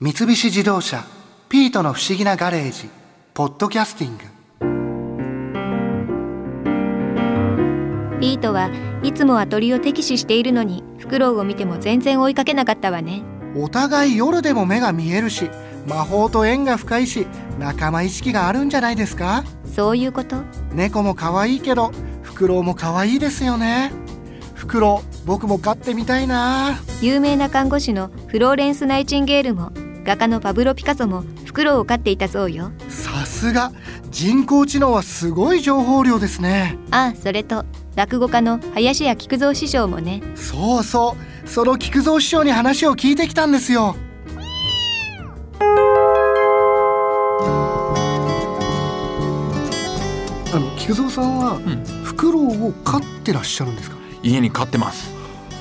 三菱自動車「ピートの不思議なガレージ」「ポッドキャスティング」ピートはいつもは鳥を敵視しているのにフクロウを見ても全然追いかけなかったわね。お互い夜でも目が見えるし魔法と縁が深いし仲間意識があるんじゃないですか？そういうこと。猫も可愛いけどフクロウも可愛いですよね。フクロウ僕も飼ってみたいな。有名な看護師のフローレンス・ナイチンゲールも画家のパブロ・ピカソもフクロウを飼っていたそうよ。さすが。人工知能はすごい情報量ですね。あそれと落語家の林家菊蔵師匠もね。そうそう。その菊蔵師匠に話を聞いてきたんですよ。あの菊蔵さんは、ん。フクロウを飼ってらっしゃるんですか？家に飼ってます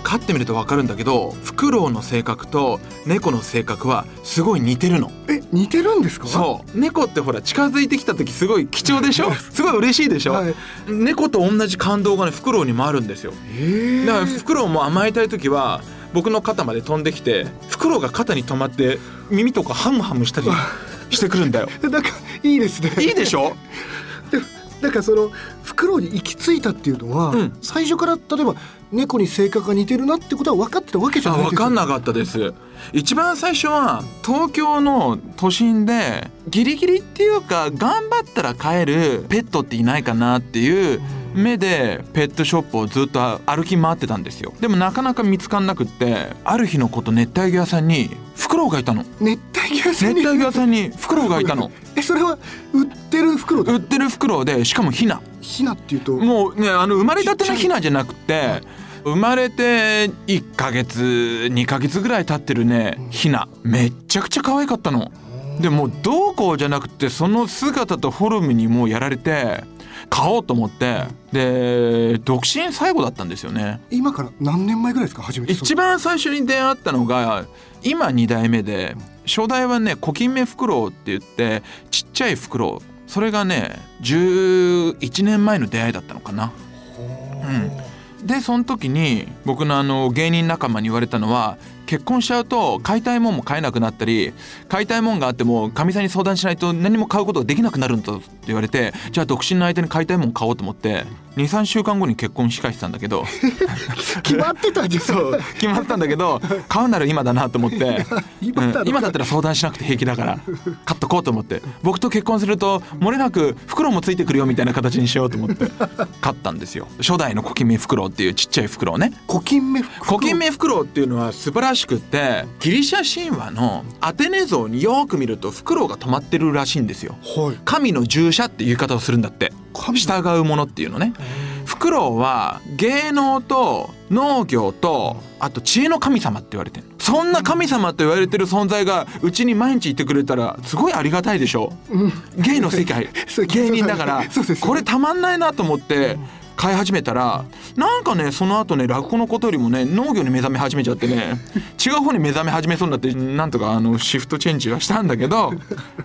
飼ってみると分かるんだけどフクロウの性格と猫の性格はすごい似てるの。え似てるんですか？そう。猫ってほら近づいてきた時すごい貴重でしょ？すごい嬉しいでしょ、はい。猫と同じ感動がねフクロウにもあるんですよ。だからフクロウも甘えたい時は僕の肩まで飛んできてフクロウが肩に止まって耳とかハムハムしたりしてくるんだよ。なんかいいですね。いいでしょ？でなんかそのフクロウに行き着いたっていうのは、うん。最初から例えば猫に性格が似てるなってことは分かってたわけじゃないですかんなかったです。一番最初は東京の都心でギリギリっていうか頑張ったら飼えるペットっていないかなっていう目でペットショップをずっと歩き回ってたんですよ。でもなかなか見つかんなくってある日のこと熱帯魚屋さんにフクロウがいたの。熱帯魚屋さんに？熱帯魚屋さんにフクロウがいたの。えそれは売ってるフクロウで売ってるフクロウでしかもヒナ。ヒナっていうと？もうねあの生まれたてのヒナじゃなくて生まれて1ヶ月2ヶ月ぐらい経ってるねヒナ。めっちゃくちゃ可愛かったの。でもうどうこうじゃなくてその姿とフォルムにもうやられて買おうと思ってで独身最後だったんですよね。今から何年前ぐらいですか？初めて。一番最初に出会ったのが今2代目で初代はねコキンメフクロウって言ってちっちゃいフクロウそれがね11年前の出会いだったのかな。うん、でその時に僕のあの芸人仲間に言われたのは結婚しちゃうと買いたいもんも買えなくなったり買いたいもんがあってもかみさんに相談しないと何も買うことができなくなるんだって言われてじゃあ独身の相手に買いたいもん買おうと思って23週間後に結婚控えてたんだけど。決まってたじゃん。そう。決まったんだけど買うなら今だなと思って。今だろ。うん。今だったら相談しなくて平気だから買っとこうと思って。僕と結婚すると漏れなく袋もついてくるよみたいな形にしようと思って買ったんですよ。初代のコキンメフクロウっていうちっちゃいフクロウね。コキンメフクロウコキンメフクロウっていうのは素晴らしくってギリシャ神話のアテネ像によく見るとフクロウが止まってるらしいんですよ。はい。神の従者っていう言い方をするんだって。神従うものっていうのね。フクロウは芸能と農業とあと知恵の神様って言われてるそんな神様と言われてる存在がうちに毎日いてくれたらすごいありがたいでしょ。芸の世界 芸人だからこれたまんないなと思って飼い始めたらなんかねその後ね落語のことよりもね農業に目覚め始めちゃってね 違う方に目覚め始めそうになってなんとかあのシフトチェンジはしたんだけど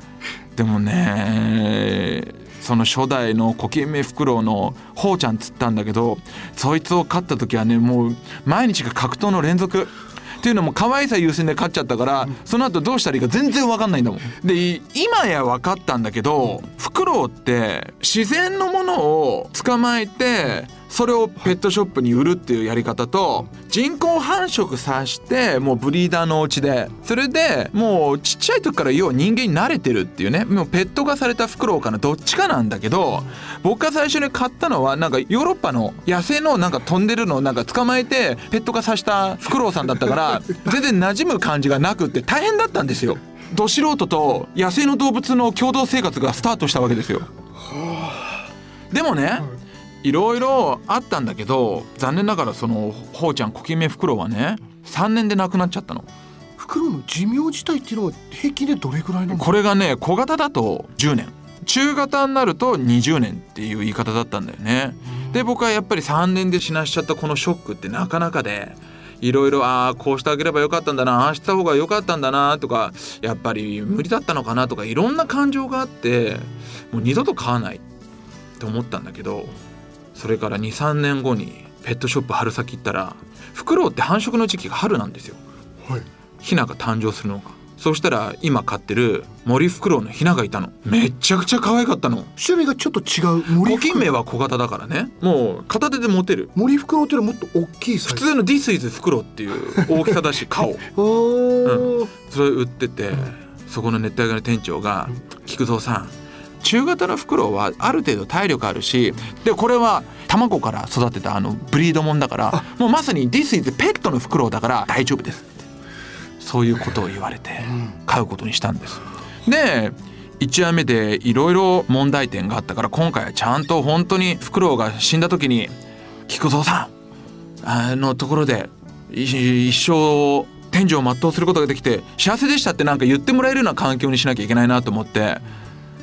でもねその初代のコキンメフクロウのほうちゃんっつったんだけどそいつを飼った時はねもう毎日が格闘の連続っていうのも可愛さ優先で飼っちゃったからその後どうしたらいいか全然分かんないんだもん。で今や分かったんだけどフクロウって自然のものを捕まえてそれをペットショップに売るっていうやり方と人工繁殖さしてもうブリーダーのお家でそれでもうちっちゃい時から要は人間に慣れてるっていうねもうペット化されたフクロウかなどっちかなんだけど僕が最初に買ったのはなんかヨーロッパの野生のなんか飛んでるのをなんか捕まえてペット化させたフクロウさんだったから 全然馴染む感じがなくって大変だったんですよ。ど素人と野生の動物の共同生活がスタートしたわけですよ。でもね、いろいろあったんだけど残念ながらそのほうちゃんコキンメフクロウはね3年で亡くなっちゃったの。フクロウの寿命自体っていうのは平均でどれぐらいなんですかこれがね小型だと10年中型になると20年っていう言い方だったんだよね。で僕はやっぱり3年で死なしちゃったこのショックってなかなかでいろいろああこうしてあげればよかったんだなああした方がよかったんだなとかやっぱり無理だったのかなとかいろんな感情があってもう二度と飼わないって思ったんだけどそれから23年後にペットショップ春先行ったらフクロウって繁殖の時期が春なんですよ。はい。ヒナが誕生するのが。そしたら今飼ってる森フクロウのヒナがいたの。めちゃくちゃ可愛かったの。種類がちょっと違う森コキンメは小型だからね。もう片手で持てる。森フクロウっていうのはもっと大きい普通の This is フクロウっていう大きさだし顔。おー。それ売っててそこの熱帯魚の店長が「菊蔵さん中型のフクロウはある程度体力あるしでこれは卵から育てたあのブリードもんだからもうまさに This is ペットのフクロウだから大丈夫です」ってそういうことを言われて飼うことにしたんです。で1話目でいろいろ問題点があったから今回はちゃんと本当にフクロウが死んだ時に「菊蔵さんあのところでい一生天井を全うすることができて幸せでしたってなんか言ってもらえるような環境にしなきゃいけないなと思って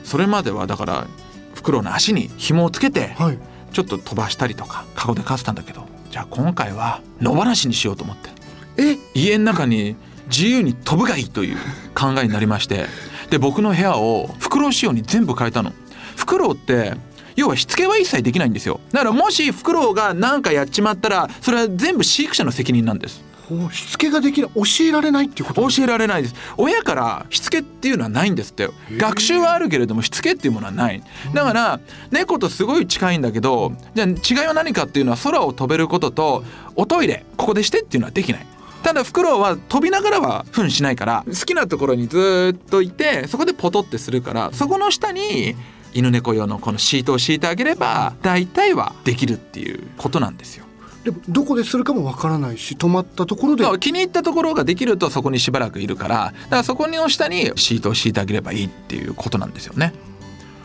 それまではだからフクロウの足に紐をつけてはい。ちょっと飛ばしたりとかカゴでかせたんだけどじゃあ今回は野放しにしようと思ってえ？家の中に自由に飛ぶがいいという考えになりましてで僕の部屋をフクロウ仕様に全部変えたの。フクロウって要はしつけは一切できないんですよ。だからもしフクロウが何かやっちまったらそれは全部飼育者の責任なんです。おしつけができない教えられないっていうこと教えられないです。親からしつけっていうのはないんですって学習はあるけれどもしつけっていうものはない。だから猫とすごい近いんだけどじゃあ違いは何かっていうのは空を飛べることとおトイレここでしてっていうのはできない。ただフクロウは飛びながらは糞しないから好きなところにずーっといてそこでポトってするからそこの下に犬猫用のこのシートを敷いてあげれば大体はできるっていうことなんですよでもどこでするかもわからないし止まったところで。気に入ったところができるとそこにしばらくいるからだからそこの下にシートを敷いてあげればいいっていうことなんですよね。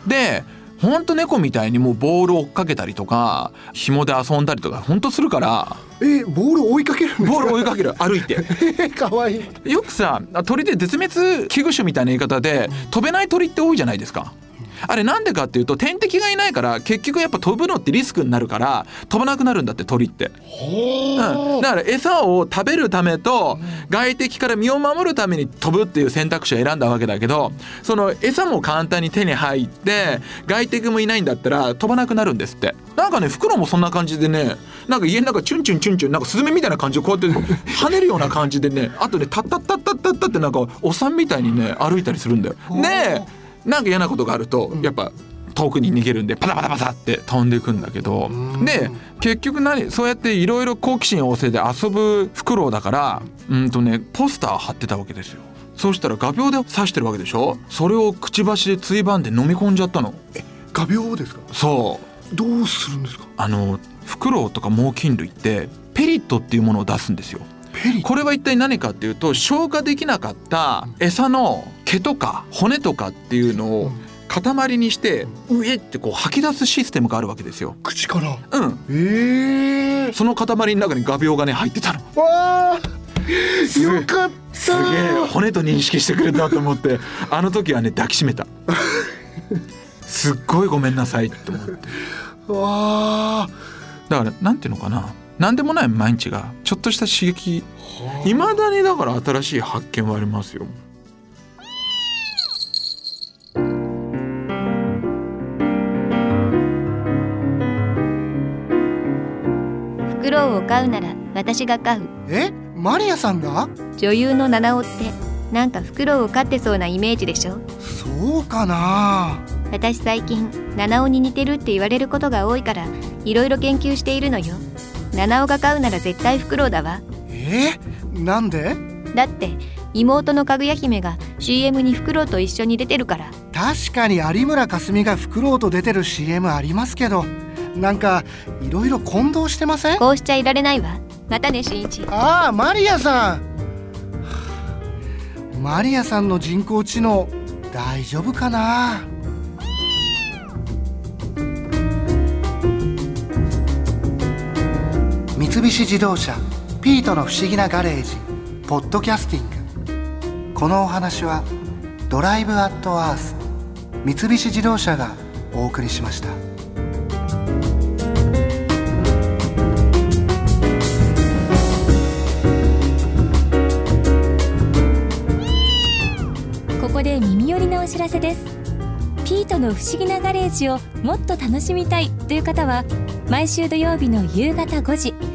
でほんと猫みたいにもうボールを追っかけたりとか紐で遊んだりとかほんとするから。えボール追いかけるボール追いかける。歩いて。え かわいい。よくさ鳥で絶滅危惧種みたいな言い方で飛べない鳥って多いじゃないですか。あれなんでかっていうと天敵がいないから結局やっぱ飛ぶのってリスクになるから飛ばなくなるんだって鳥って。う。ん、だから餌を食べるためと外敵から身を守るために飛ぶっていう選択肢を選んだわけだけどその餌も簡単に手に入って外敵もいないんだったら飛ばなくなるんですって。なんかねフクロウもそんな感じでねなんか家の中チュンチュンチュンチュンなんかスズメみたいな感じでこうやって跳ねるような感じでねあとねタッタッタッタッタッタってなんかおっさんみたいにね歩いたりするんだよ。でなんか嫌なことがあるとやっぱ遠くに逃げるんでパタパタパタって飛んでいくんだけどで結局何そうやっていろいろ好奇心旺盛で遊ぶフクロウだからうんとねポスター貼ってたわけですよ。そうしたら画鋲で刺してるわけでしょ？それをくちばしでついばんで飲み込んじゃったの。画鋲ですか？そう。どうするんですか？あのフクロウとか猛禽類ってペリットっていうものを出すんですよこれは一体何かっていうと消化できなかった餌の毛とか骨とかっていうのを塊にして上ってこう吐き出すシステムがあるわけですよ。口から？うん、ええ。その塊の中に画鋲がね入ってたの。わあ。よかった。すげえ。骨と認識してくれたと思って。あの時はね抱きしめた。すっごいごめんなさいって思って。わあ。だからなんていうのかな何でもない毎日がちょっとした刺激。いまだにだから新しい発見はありますよ。フクロウを飼うなら私が飼う。え？マリアさんが？女優の七尾ってなんかフクロウを飼ってそうなイメージでしょ？そうかな。私最近七尾に似てるって言われることが多いからいろいろ研究しているのよ七尾が飼うなら絶対フクロウだわ。えなんで？だって妹のかぐや姫が CM にフクロウと一緒に出てるから。確かに有村架純がフクロウと出てる CM ありますけど。なんかいろいろ混同してません？こうしちゃいられないわ。またねしんいち。ああマリアさん。マリアさんの人工知能大丈夫かな？菱自動車ピートの不思議なガレージポッドキャスティング。このお話はドライブアットアース三菱自動車がお送りしました。ここで耳寄りなお知らせです。ピートの不思議なガレージをもっと楽しみたいという方は毎週土曜日の夕方5時